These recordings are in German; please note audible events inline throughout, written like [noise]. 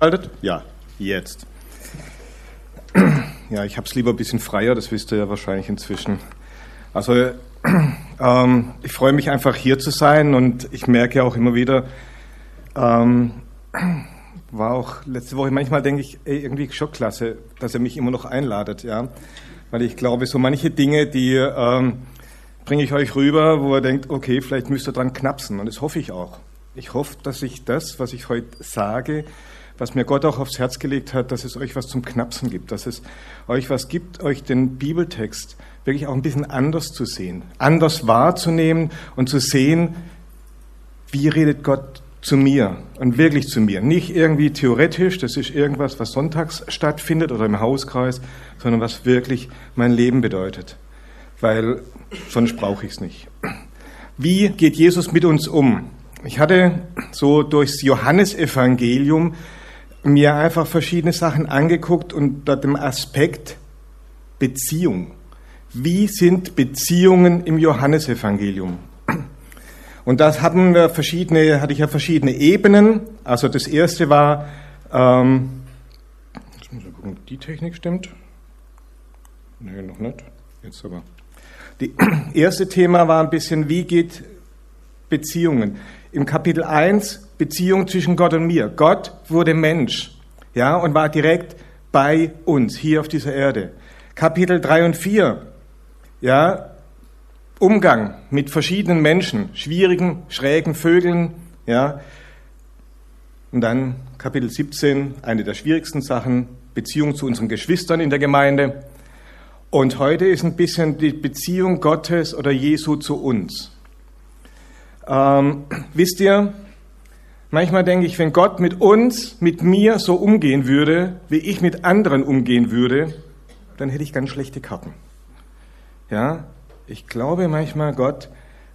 Haltet? Ja, jetzt. Ja, ich habe es lieber ein bisschen freier, das wisst ihr ja wahrscheinlich inzwischen. Also [clears throat] ähm, ich freue mich einfach hier zu sein und ich merke auch immer wieder, ähm, [clears throat] war auch letzte Woche, manchmal denke ich, ey, irgendwie schon klasse, dass er mich immer noch einladet, ja. Weil ich glaube, so manche Dinge, die ähm, bringe ich euch rüber, wo ihr denkt, okay, vielleicht müsst ihr dran knapsen und das hoffe ich auch. Ich hoffe, dass ich das, was ich heute sage, was mir Gott auch aufs Herz gelegt hat, dass es euch was zum Knapsen gibt, dass es euch was gibt, euch den Bibeltext wirklich auch ein bisschen anders zu sehen, anders wahrzunehmen und zu sehen, wie redet Gott zu mir und wirklich zu mir. Nicht irgendwie theoretisch, das ist irgendwas, was sonntags stattfindet oder im Hauskreis, sondern was wirklich mein Leben bedeutet. Weil sonst brauche ich es nicht. Wie geht Jesus mit uns um? Ich hatte so durchs Johannesevangelium mir einfach verschiedene Sachen angeguckt und dort dem Aspekt Beziehung. Wie sind Beziehungen im Johannesevangelium? Und das hatten wir verschiedene, hatte ich ja verschiedene Ebenen. Also das erste war, ähm, jetzt muss ich gucken, die Technik stimmt. Nee, noch nicht. Jetzt aber. Die [clears throat] erste Thema war ein bisschen, wie geht Beziehungen? Im Kapitel 1 Beziehung zwischen Gott und mir. Gott wurde Mensch, ja, und war direkt bei uns hier auf dieser Erde. Kapitel 3 und 4, ja, Umgang mit verschiedenen Menschen, schwierigen, schrägen Vögeln, ja. Und dann Kapitel 17, eine der schwierigsten Sachen, Beziehung zu unseren Geschwistern in der Gemeinde. Und heute ist ein bisschen die Beziehung Gottes oder Jesu zu uns. Ähm, wisst ihr, manchmal denke ich, wenn Gott mit uns, mit mir so umgehen würde, wie ich mit anderen umgehen würde, dann hätte ich ganz schlechte Karten. Ja, ich glaube manchmal, Gott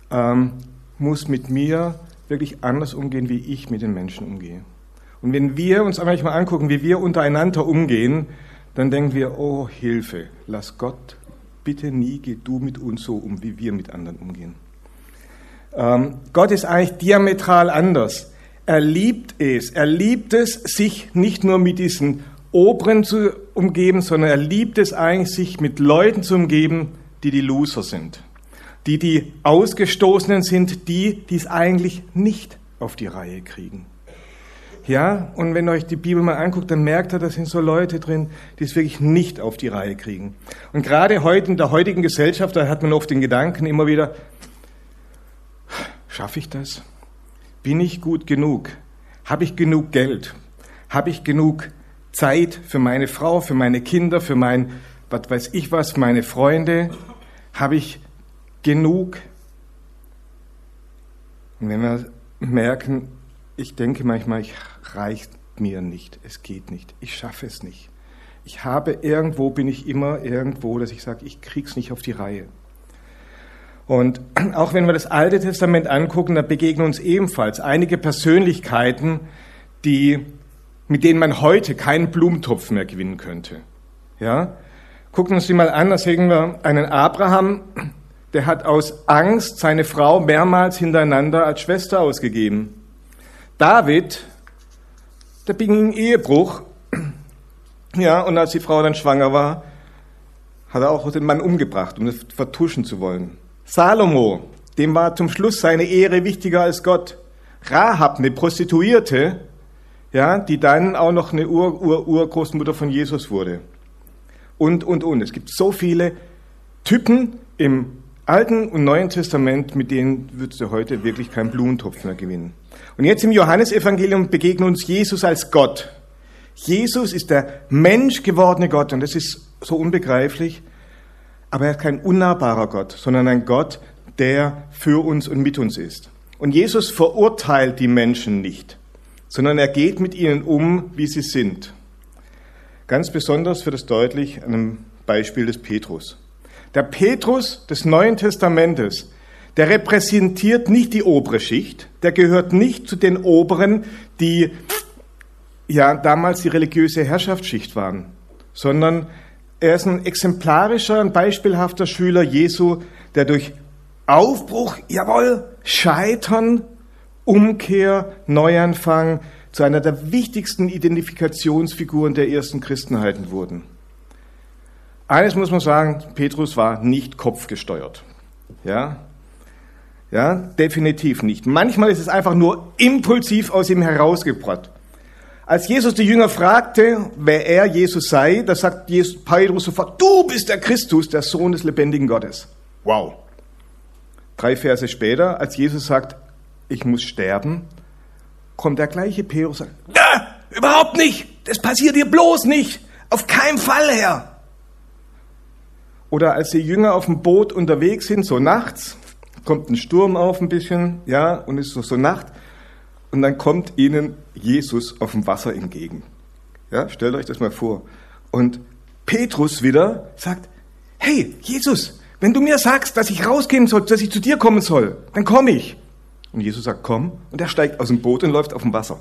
ähm, muss mit mir wirklich anders umgehen, wie ich mit den Menschen umgehe. Und wenn wir uns manchmal angucken, wie wir untereinander umgehen, dann denken wir, oh Hilfe, lass Gott, bitte nie geh du mit uns so um, wie wir mit anderen umgehen. Ähm, Gott ist eigentlich diametral anders. Er liebt es. Er liebt es, sich nicht nur mit diesen Oberen zu umgeben, sondern er liebt es eigentlich, sich mit Leuten zu umgeben, die die Loser sind. Die die Ausgestoßenen sind, die, die es eigentlich nicht auf die Reihe kriegen. Ja, und wenn ihr euch die Bibel mal anguckt, dann merkt ihr, da sind so Leute drin, die es wirklich nicht auf die Reihe kriegen. Und gerade heute in der heutigen Gesellschaft, da hat man oft den Gedanken immer wieder, Schaffe ich das? Bin ich gut genug? Habe ich genug Geld? Habe ich genug Zeit für meine Frau, für meine Kinder, für mein, was weiß ich was, meine Freunde? Habe ich genug? Und wenn wir merken, ich denke manchmal, ich reicht mir nicht, es geht nicht, ich schaffe es nicht. Ich habe irgendwo, bin ich immer irgendwo, dass ich sage, ich krieg's nicht auf die Reihe. Und [clears throat] auch wenn wir das Alte Testament angucken, da begegnen uns ebenfalls einige Persönlichkeiten, die, mit denen man heute keinen Blumentopf mehr gewinnen könnte. Ja? Gucken wir uns die mal an, da sehen wir einen Abraham, [clears throat] der hat aus Angst seine Frau mehrmals hintereinander als Schwester ausgegeben. David, der beging Ehebruch, [clears throat] ja, und als die Frau dann schwanger war, hat er auch den Mann umgebracht, um das vertuschen zu wollen. Salomo, dem war zum Schluss seine Ehre wichtiger als Gott. Rahab, eine Prostituierte, ja, die dann auch noch eine Ur-Ur-Urgroßmutter von Jesus wurde. Und, und, und. Es gibt so viele Typen im Alten und Neuen Testament, mit denen würdest du heute wirklich keinen Blumentopf mehr gewinnen. Und jetzt im Johannesevangelium begegnet uns Jesus als Gott. Jesus ist der Mensch gewordene Gott und das ist so unbegreiflich. Aber er ist kein unnahbarer Gott, sondern ein Gott, der für uns und mit uns ist. Und Jesus verurteilt die Menschen nicht, sondern er geht mit ihnen um, wie sie sind. Ganz besonders wird es deutlich an einem Beispiel des Petrus. Der Petrus des Neuen Testamentes, der repräsentiert nicht die obere Schicht, der gehört nicht zu den Oberen, die ja damals die religiöse Herrschaftsschicht waren, sondern er ist ein exemplarischer, ein beispielhafter Schüler Jesu, der durch Aufbruch, jawohl, Scheitern, Umkehr, Neuanfang zu einer der wichtigsten Identifikationsfiguren der ersten Christenheiten wurden. Eines muss man sagen, Petrus war nicht kopfgesteuert. Ja? Ja, definitiv nicht. Manchmal ist es einfach nur impulsiv aus ihm herausgebracht. Als Jesus die Jünger fragte, wer er Jesus sei, da sagt Jesus, Petrus sofort, du bist der Christus, der Sohn des lebendigen Gottes. Wow. Drei Verse später, als Jesus sagt, ich muss sterben, kommt der gleiche Petrus und sagt, überhaupt nicht, das passiert dir bloß nicht, auf keinen Fall, Herr. Oder als die Jünger auf dem Boot unterwegs sind, so nachts, kommt ein Sturm auf ein bisschen, ja, und es ist so, so Nacht, und dann kommt ihnen Jesus auf dem Wasser entgegen. Ja, stellt euch das mal vor. Und Petrus wieder sagt, hey, Jesus, wenn du mir sagst, dass ich rausgehen soll, dass ich zu dir kommen soll, dann komme ich. Und Jesus sagt, komm, und er steigt aus dem Boot und läuft auf dem Wasser.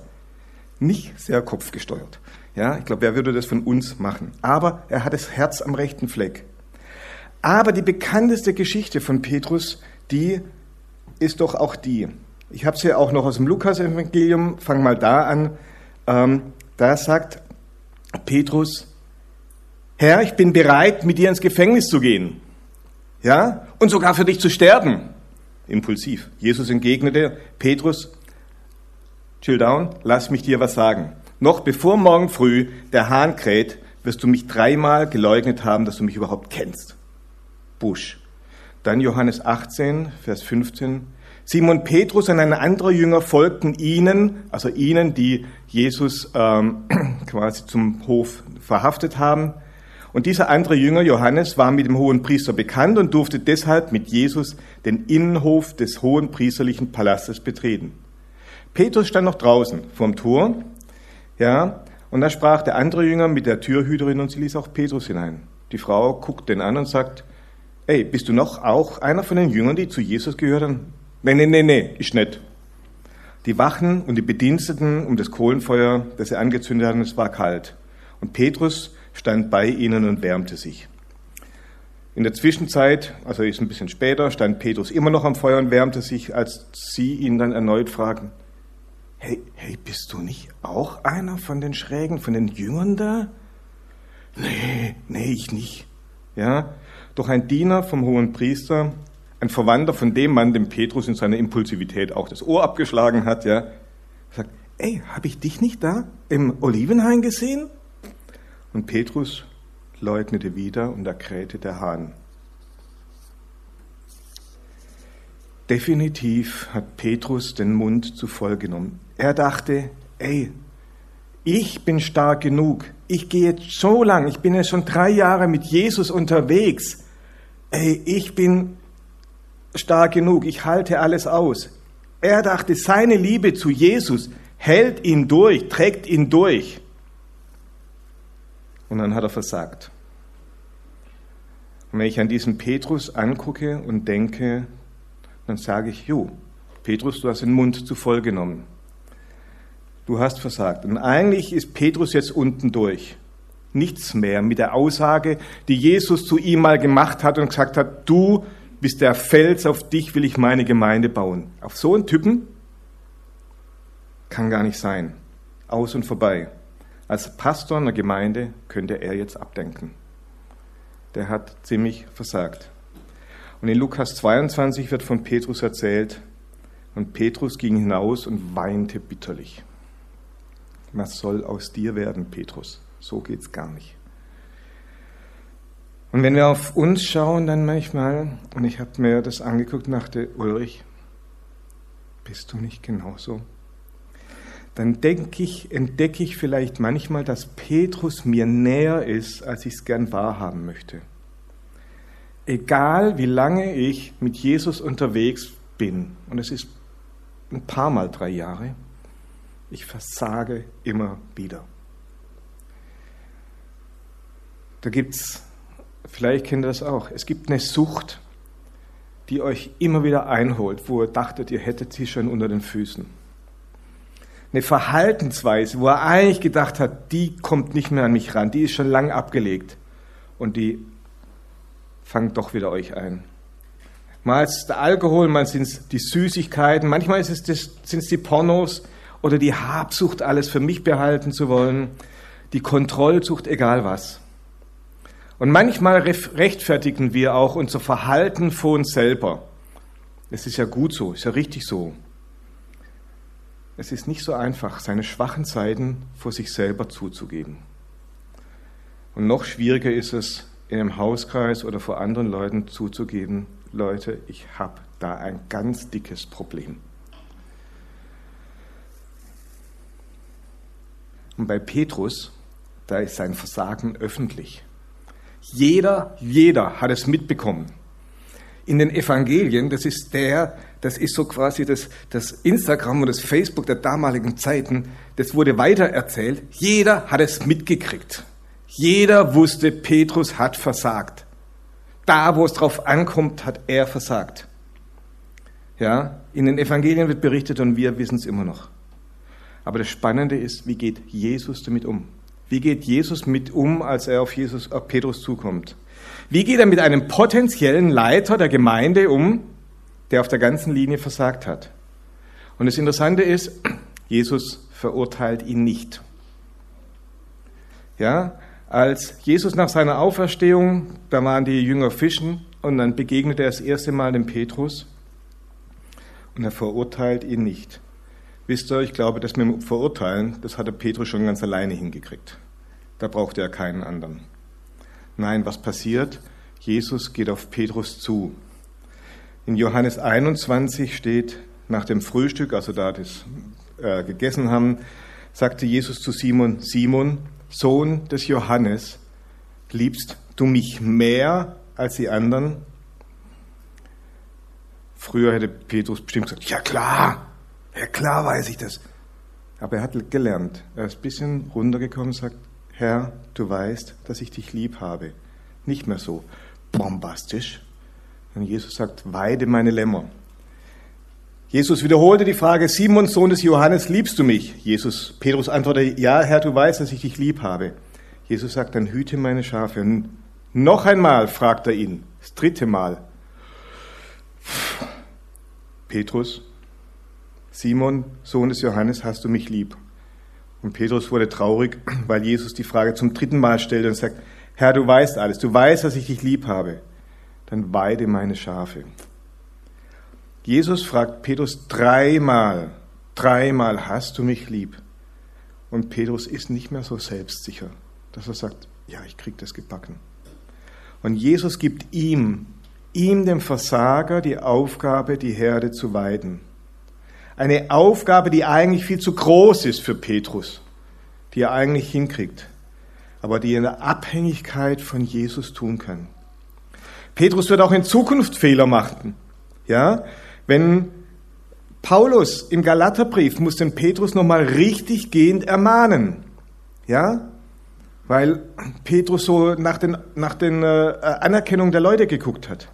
Nicht sehr kopfgesteuert. Ja, ich glaube, wer würde das von uns machen? Aber er hat das Herz am rechten Fleck. Aber die bekannteste Geschichte von Petrus, die ist doch auch die, ich habe es ja auch noch aus dem Lukas-Evangelium, fang mal da an. Ähm, da sagt Petrus, Herr, ich bin bereit, mit dir ins Gefängnis zu gehen. Ja? Und sogar für dich zu sterben. Impulsiv. Jesus entgegnete, Petrus, chill down, lass mich dir was sagen. Noch bevor morgen früh der Hahn kräht, wirst du mich dreimal geleugnet haben, dass du mich überhaupt kennst. Busch. Dann Johannes 18, Vers 15. Simon Petrus und ein anderer Jünger folgten ihnen, also ihnen, die Jesus ähm, [clears throat] quasi zum Hof verhaftet haben. Und dieser andere Jünger, Johannes, war mit dem hohen Priester bekannt und durfte deshalb mit Jesus den Innenhof des hohen priesterlichen Palastes betreten. Petrus stand noch draußen vorm Tor, ja, und da sprach der andere Jünger mit der Türhüterin und sie ließ auch Petrus hinein. Die Frau guckt den an und sagt, ey, bist du noch auch einer von den Jüngern, die zu Jesus gehören? Nee, nee, nee, nee, ist nicht. Die Wachen und die Bediensteten um das Kohlenfeuer, das sie angezündet hatten, es war kalt. Und Petrus stand bei ihnen und wärmte sich. In der Zwischenzeit, also ist ein bisschen später, stand Petrus immer noch am Feuer und wärmte sich, als sie ihn dann erneut fragten, hey, hey, bist du nicht auch einer von den Schrägen, von den Jüngern da? Nee, nee, ich nicht. Ja, doch ein Diener vom hohen Priester ein Verwandter von dem Mann, dem Petrus in seiner Impulsivität auch das Ohr abgeschlagen hat, ja, sagt, ey, habe ich dich nicht da im Olivenhain gesehen? Und Petrus leugnete wieder und da krähte der Hahn. Definitiv hat Petrus den Mund zu voll genommen. Er dachte, ey, ich bin stark genug. Ich gehe jetzt so lang, ich bin ja schon drei Jahre mit Jesus unterwegs. Ey, ich bin stark genug, ich halte alles aus. Er dachte, seine Liebe zu Jesus hält ihn durch, trägt ihn durch. Und dann hat er versagt. Und wenn ich an diesen Petrus angucke und denke, dann sage ich, jo, Petrus, du hast den Mund zu voll genommen. Du hast versagt. Und eigentlich ist Petrus jetzt unten durch. Nichts mehr mit der Aussage, die Jesus zu ihm mal gemacht hat und gesagt hat, du bist der Fels, auf dich will ich meine Gemeinde bauen. Auf so einen Typen kann gar nicht sein. Aus und vorbei. Als Pastor einer Gemeinde könnte er jetzt abdenken. Der hat ziemlich versagt. Und in Lukas 22 wird von Petrus erzählt, und Petrus ging hinaus und weinte bitterlich. Was soll aus dir werden, Petrus? So geht's gar nicht. Und wenn wir auf uns schauen, dann manchmal, und ich habe mir das angeguckt und dachte, Ulrich, bist du nicht genauso? Dann denke ich, entdecke ich vielleicht manchmal, dass Petrus mir näher ist, als ich es gern wahrhaben möchte. Egal wie lange ich mit Jesus unterwegs bin, und es ist ein paar Mal drei Jahre, ich versage immer wieder. Da gibt es Vielleicht kennt ihr das auch. Es gibt eine Sucht, die euch immer wieder einholt, wo ihr dachtet, ihr hättet sie schon unter den Füßen. Eine Verhaltensweise, wo er eigentlich gedacht hat, die kommt nicht mehr an mich ran, die ist schon lang abgelegt. Und die fangt doch wieder euch ein. Mal ist es der Alkohol, mal sind es die Süßigkeiten, manchmal sind es die Pornos oder die Habsucht, alles für mich behalten zu wollen, die Kontrollsucht, egal was. Und manchmal rechtfertigen wir auch unser Verhalten vor uns selber. Es ist ja gut so, ist ja richtig so. Es ist nicht so einfach, seine schwachen Seiten vor sich selber zuzugeben. Und noch schwieriger ist es, in einem Hauskreis oder vor anderen Leuten zuzugeben, Leute, ich habe da ein ganz dickes Problem. Und bei Petrus, da ist sein Versagen öffentlich. Jeder, jeder hat es mitbekommen. In den Evangelien, das ist der, das ist so quasi das, das Instagram und das Facebook der damaligen Zeiten, das wurde weitererzählt. Jeder hat es mitgekriegt. Jeder wusste, Petrus hat versagt. Da, wo es drauf ankommt, hat er versagt. Ja, in den Evangelien wird berichtet und wir wissen es immer noch. Aber das Spannende ist, wie geht Jesus damit um? Wie geht Jesus mit um, als er auf Jesus, auf Petrus zukommt? Wie geht er mit einem potenziellen Leiter der Gemeinde um, der auf der ganzen Linie versagt hat? Und das Interessante ist, [clears throat] Jesus verurteilt ihn nicht. Ja, als Jesus nach seiner Auferstehung, da waren die Jünger fischen und dann begegnet er das erste Mal dem Petrus und er verurteilt ihn nicht. Wisst ihr, ich glaube, das mit dem Verurteilen, das hatte Petrus schon ganz alleine hingekriegt. Da brauchte er keinen anderen. Nein, was passiert? Jesus geht auf Petrus zu. In Johannes 21 steht, nach dem Frühstück, also da das äh, gegessen haben, sagte Jesus zu Simon, Simon, Sohn des Johannes, liebst du mich mehr als die anderen? Früher hätte Petrus bestimmt gesagt, ja klar, ja klar weiß ich das. Aber er hat gelernt. Er ist ein bisschen runtergekommen und sagt, Herr, du weißt, dass ich dich lieb habe. Nicht mehr so bombastisch. Und Jesus sagt, weide meine Lämmer. Jesus wiederholte die Frage, Simon, Sohn des Johannes, liebst du mich? Jesus, Petrus antwortete, ja, Herr, du weißt, dass ich dich lieb habe. Jesus sagt, dann hüte meine Schafe. Und noch einmal fragt er ihn, das dritte Mal. Petrus, Simon, Sohn des Johannes, hast du mich lieb? Und Petrus wurde traurig, weil Jesus die Frage zum dritten Mal stellte und sagt, Herr, du weißt alles, du weißt, dass ich dich lieb habe. Dann weide meine Schafe. Jesus fragt Petrus dreimal, dreimal, hast du mich lieb? Und Petrus ist nicht mehr so selbstsicher, dass er sagt, ja, ich krieg das gebacken. Und Jesus gibt ihm, ihm dem Versager, die Aufgabe, die Herde zu weiden. Eine Aufgabe, die eigentlich viel zu groß ist für Petrus, die er eigentlich hinkriegt, aber die er in der Abhängigkeit von Jesus tun kann. Petrus wird auch in Zukunft Fehler machen. Ja, wenn Paulus im Galaterbrief muss den Petrus nochmal richtig gehend ermahnen. Ja, weil Petrus so nach den, nach den äh, Anerkennung der Leute geguckt hat.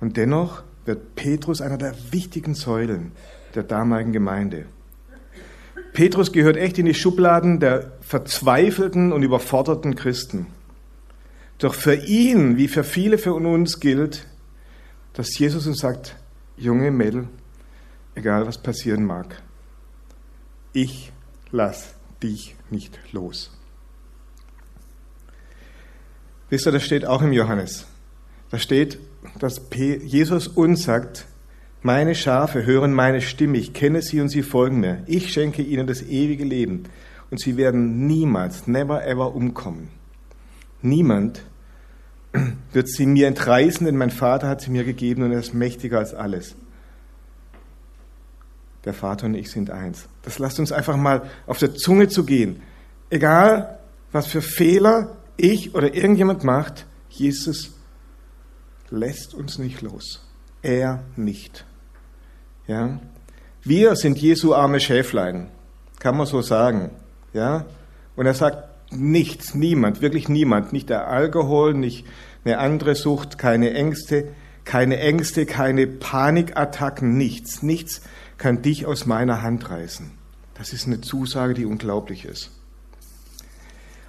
Und dennoch wird Petrus einer der wichtigen Säulen der damaligen Gemeinde. Petrus gehört echt in die Schubladen der verzweifelten und überforderten Christen. Doch für ihn, wie für viele von uns gilt, dass Jesus uns sagt, junge Mädel, egal was passieren mag, ich lass dich nicht los. Wisst ihr, das steht auch im Johannes. Da steht, dass Jesus uns sagt, meine Schafe hören meine Stimme, ich kenne sie und sie folgen mir. Ich schenke ihnen das ewige Leben und sie werden niemals, never ever umkommen. Niemand [clears throat] wird sie mir entreißen, denn mein Vater hat sie mir gegeben und er ist mächtiger als alles. Der Vater und ich sind eins. Das lasst uns einfach mal auf der Zunge zu gehen. Egal, was für Fehler ich oder irgendjemand macht, Jesus lässt uns nicht los. Er nicht. Ja? Wir sind Jesu arme Schäflein, kann man so sagen. Ja? Und er sagt, nichts, niemand, wirklich niemand, nicht der Alkohol, nicht eine andere Sucht, keine Ängste, keine Ängste, keine Panikattacken, nichts, nichts kann dich aus meiner Hand reißen. Das ist eine Zusage, die unglaublich ist.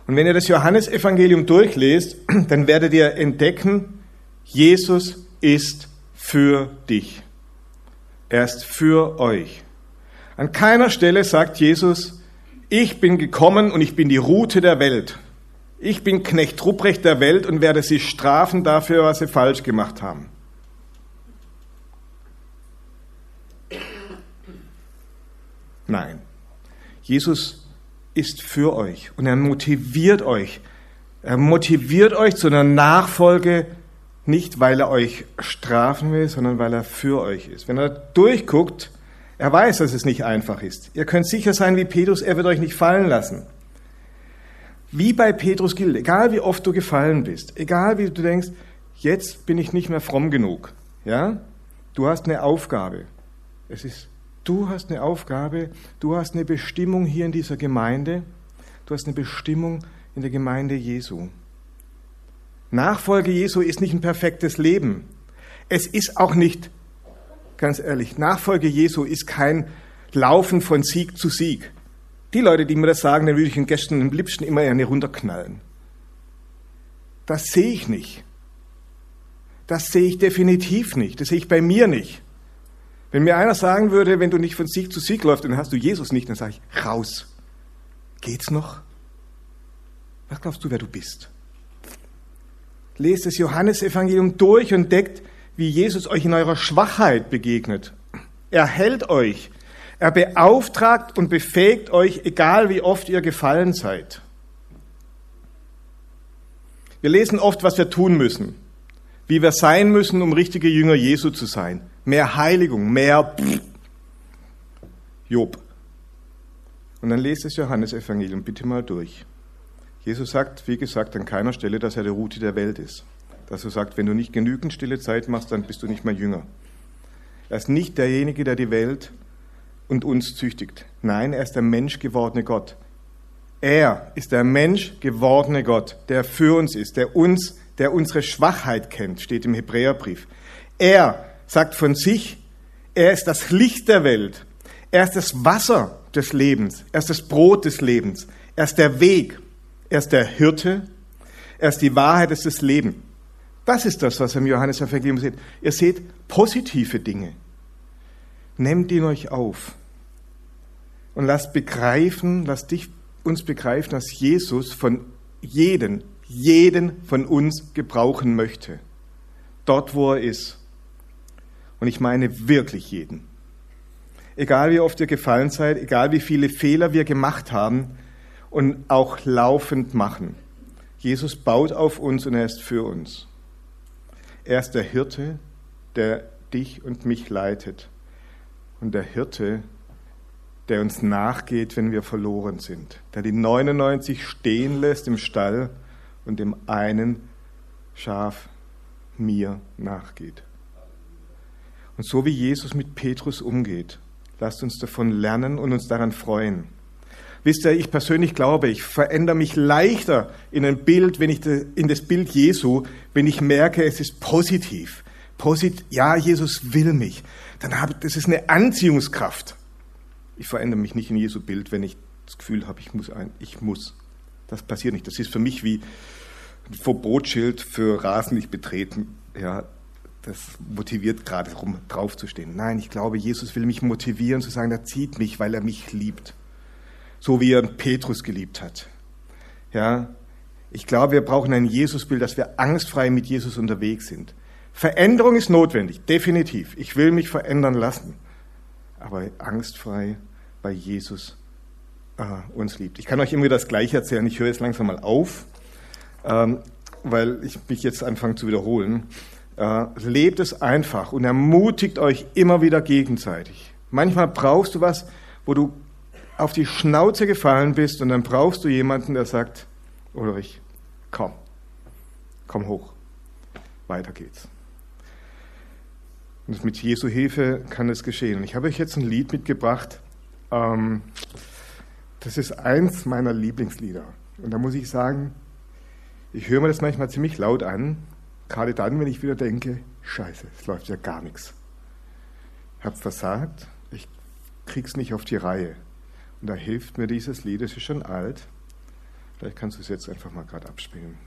Und wenn ihr das Johannesevangelium durchlest, dann werdet ihr entdecken, Jesus ist für dich. Er ist für euch. An keiner Stelle sagt Jesus, ich bin gekommen und ich bin die Route der Welt. Ich bin Knecht Ruprecht der Welt und werde sie strafen dafür, was sie falsch gemacht haben. Nein, Jesus ist für euch und er motiviert euch. Er motiviert euch zu einer Nachfolge, nicht weil er euch strafen will, sondern weil er für euch ist. Wenn er durchguckt, er weiß, dass es nicht einfach ist. Ihr könnt sicher sein wie Petrus, er wird euch nicht fallen lassen. Wie bei Petrus gilt, egal wie oft du gefallen bist, egal wie du denkst, jetzt bin ich nicht mehr fromm genug, ja? Du hast eine Aufgabe. Es ist, du hast eine Aufgabe, du hast eine Bestimmung hier in dieser Gemeinde, du hast eine Bestimmung in der Gemeinde Jesu. Nachfolge Jesu ist nicht ein perfektes Leben. Es ist auch nicht ganz ehrlich, Nachfolge Jesu ist kein Laufen von Sieg zu Sieg. Die Leute, die mir das sagen, dann würde ich den Gästen am liebsten immer eine runterknallen. Das sehe ich nicht. Das sehe ich definitiv nicht. Das sehe ich bei mir nicht. Wenn mir einer sagen würde, wenn du nicht von Sieg zu Sieg läufst, dann hast du Jesus nicht, dann sage ich, raus. Geht's noch? Was glaubst du, wer du bist? Lest das Johannesevangelium durch und deckt, wie Jesus euch in eurer Schwachheit begegnet. Er hält euch. Er beauftragt und befähigt euch, egal wie oft ihr gefallen seid. Wir lesen oft, was wir tun müssen, wie wir sein müssen, um richtige Jünger Jesu zu sein. Mehr Heiligung, mehr Job. Und dann lest das Johannesevangelium bitte mal durch. Jesus sagt, wie gesagt, an keiner Stelle, dass er die Route der Welt ist dass er sagt, wenn du nicht genügend stille Zeit machst, dann bist du nicht mehr Jünger. Er ist nicht derjenige, der die Welt und uns züchtigt. Nein, er ist der Mensch gewordene Gott. Er ist der Mensch gewordene Gott, der für uns ist, der uns, der unsere Schwachheit kennt, steht im Hebräerbrief. Er sagt von sich, er ist das Licht der Welt. Er ist das Wasser des Lebens. Er ist das Brot des Lebens. Er ist der Weg. Er ist der Hirte. Er ist die Wahrheit, es ist das Leben. Das ist das, was ihr im Johannes-Evangelium seht. Ihr seht positive Dinge. Nehmt ihn euch auf und lasst begreifen, lasst dich uns begreifen, dass Jesus von jeden, jeden von uns gebrauchen möchte. Dort, wo er ist. Und ich meine wirklich jeden. Egal wie oft ihr gefallen seid, egal wie viele Fehler wir gemacht haben und auch laufend machen. Jesus baut auf uns und er ist für uns. Er ist der Hirte, der dich und mich leitet. Und der Hirte, der uns nachgeht, wenn wir verloren sind. Der die 99 stehen lässt im Stall und dem einen Schaf mir nachgeht. Und so wie Jesus mit Petrus umgeht, lasst uns davon lernen und uns daran freuen. Wisst ihr, ich persönlich glaube, ich verändere mich leichter in ein Bild, wenn ich in das Bild Jesu, wenn ich merke, es ist positiv. Posit ja, Jesus will mich. Dann habe das ist eine Anziehungskraft. Ich verändere mich nicht in Jesu Bild, wenn ich das Gefühl habe, ich muss ein, ich muss. Das passiert nicht. Das ist für mich wie ein Verbotsschild für Rasen nicht betreten. Ja, das motiviert gerade, rum draufzustehen. Nein, ich glaube, Jesus will mich motivieren zu sagen, er zieht mich, weil er mich liebt so wie er Petrus geliebt hat. Ja, ich glaube, wir brauchen ein Jesusbild, dass wir angstfrei mit Jesus unterwegs sind. Veränderung ist notwendig, definitiv. Ich will mich verändern lassen, aber angstfrei, weil Jesus äh, uns liebt. Ich kann euch immer wieder das Gleiche erzählen. Ich höre jetzt langsam mal auf, ähm, weil ich mich jetzt anfange zu wiederholen. Äh, lebt es einfach und ermutigt euch immer wieder gegenseitig. Manchmal brauchst du was, wo du auf die Schnauze gefallen bist und dann brauchst du jemanden, der sagt, Ulrich, komm, komm hoch, weiter geht's. Und mit Jesu Hilfe kann es geschehen. Ich habe euch jetzt ein Lied mitgebracht, ähm, das ist eins meiner Lieblingslieder. Und da muss ich sagen, ich höre mir das manchmal ziemlich laut an, gerade dann, wenn ich wieder denke, scheiße, es läuft ja gar nichts. Ich habe versagt, ich krieg's nicht auf die Reihe. Und da hilft mir dieses Lied, es ist schon alt. Vielleicht kannst du es jetzt einfach mal gerade abspielen.